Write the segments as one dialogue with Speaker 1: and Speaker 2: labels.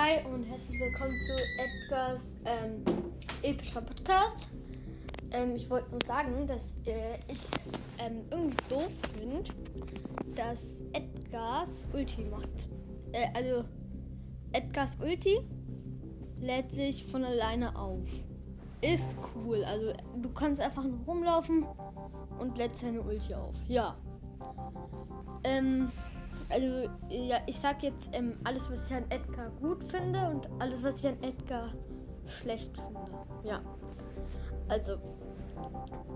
Speaker 1: Hi und herzlich willkommen zu Edgars ähm, epischer Podcast. Ähm, ich wollte nur sagen, dass äh, ich es ähm, irgendwie doof finde, dass Edgars Ulti macht. Äh, also Edgars Ulti lädt sich von alleine auf. Ist cool. Also du kannst einfach nur rumlaufen und lädt seine Ulti auf. Ja. Ähm, also ja, ich sag jetzt ähm, alles, was ich an Edgar gut finde und alles, was ich an Edgar schlecht finde. Ja. Also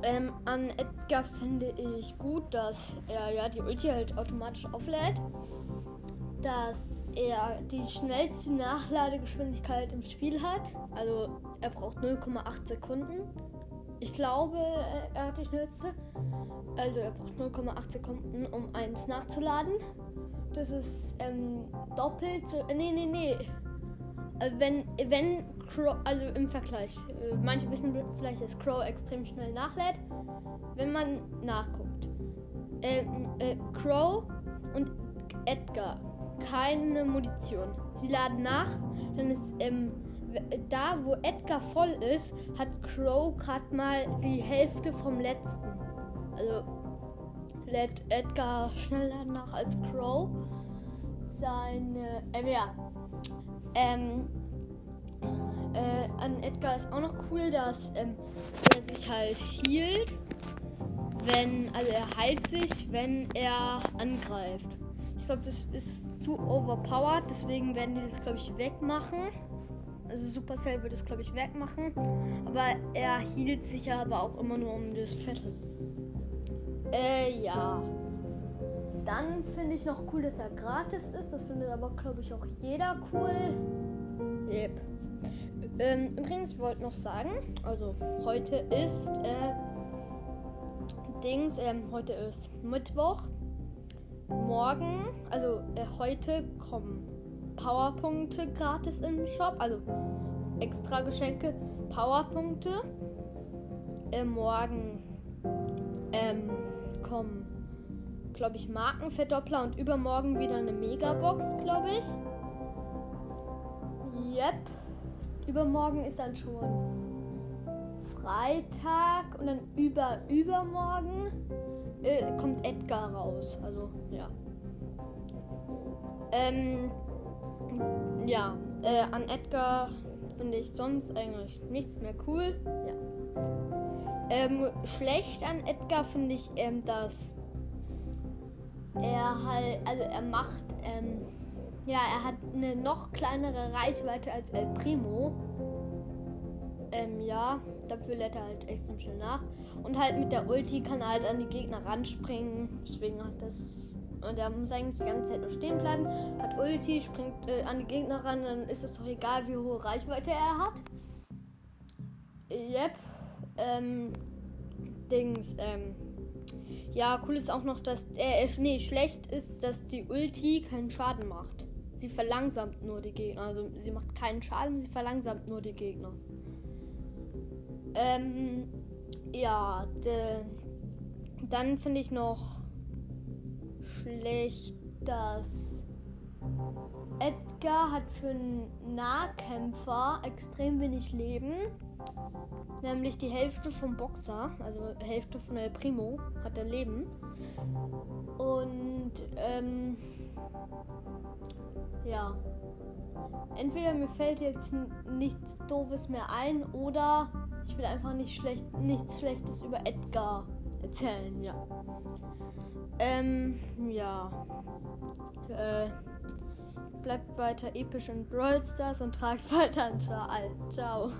Speaker 1: ähm, an Edgar finde ich gut, dass er ja die Ulti halt automatisch auflädt, dass er die schnellste Nachladegeschwindigkeit im Spiel hat. Also er braucht 0,8 Sekunden. Ich glaube, er hat die schnellste. Also er braucht 0,8 Sekunden, um eins nachzuladen. Das ist ähm, doppelt so. Nee, nee, nee. Äh, wenn, wenn Crow, also im Vergleich, äh, manche wissen vielleicht, dass Crow extrem schnell nachlädt, wenn man nachguckt. Ähm, äh, Crow und Edgar, keine Munition. Sie laden nach, dann ist ähm, da, wo Edgar voll ist, hat Crow gerade mal die Hälfte vom letzten. Also lädt Edgar schneller nach als Crow. Seine, äh, ja, ähm, äh, an Edgar ist auch noch cool, dass ähm, er sich halt hielt, wenn, also er heilt sich, wenn er angreift. Ich glaube, das ist zu overpowered, deswegen werden die das, glaube ich, wegmachen. Also Supercell wird es, glaube ich, wegmachen. Aber er hielt sich ja aber auch immer nur um das Viertel. Äh, ja. Dann finde ich noch cool, dass er gratis ist. Das findet aber, glaube ich, auch jeder cool. Yep. Ähm, übrigens wollte noch sagen, also heute ist äh, Dings, ähm, heute ist Mittwoch. Morgen, also äh, heute kommen Powerpunkte gratis im Shop, also extra Geschenke, Powerpunkte. Äh, morgen ähm, kommen, glaube ich, Markenverdoppler und übermorgen wieder eine Megabox, glaube ich. Yep. Übermorgen ist dann schon Freitag und dann über übermorgen äh, kommt Edgar raus. Also ja. Ähm, ja, äh, an Edgar finde ich sonst eigentlich nichts mehr cool. Ja. Ähm, schlecht an Edgar finde ich, ähm, dass er halt, also er macht, ähm, ja, er hat eine noch kleinere Reichweite als El Primo. Ähm, ja, dafür lädt er halt extrem schnell nach. Und halt mit der Ulti kann er halt an die Gegner ranspringen. Deswegen hat das. Und er muss eigentlich die ganze Zeit nur stehen bleiben. Hat Ulti, springt äh, an die Gegner ran, dann ist es doch egal, wie hohe Reichweite er hat. Yep ähm, Dings, ähm, ja, cool ist auch noch, dass, äh, nee, schlecht ist, dass die Ulti keinen Schaden macht. Sie verlangsamt nur die Gegner. Also sie macht keinen Schaden, sie verlangsamt nur die Gegner. Ähm, ja, de, dann finde ich noch schlecht, dass Edgar hat für einen Nahkämpfer extrem wenig Leben. Nämlich die Hälfte vom Boxer, also Hälfte von El Primo, hat er Leben. Und ähm, ja. Entweder mir fällt jetzt nichts Doofes mehr ein oder ich will einfach nicht schlecht, nichts Schlechtes über Edgar erzählen, ja. Ähm, ja. Äh, bleibt weiter episch in Brawl Stars und tragt weiter an Ciao. Ciao.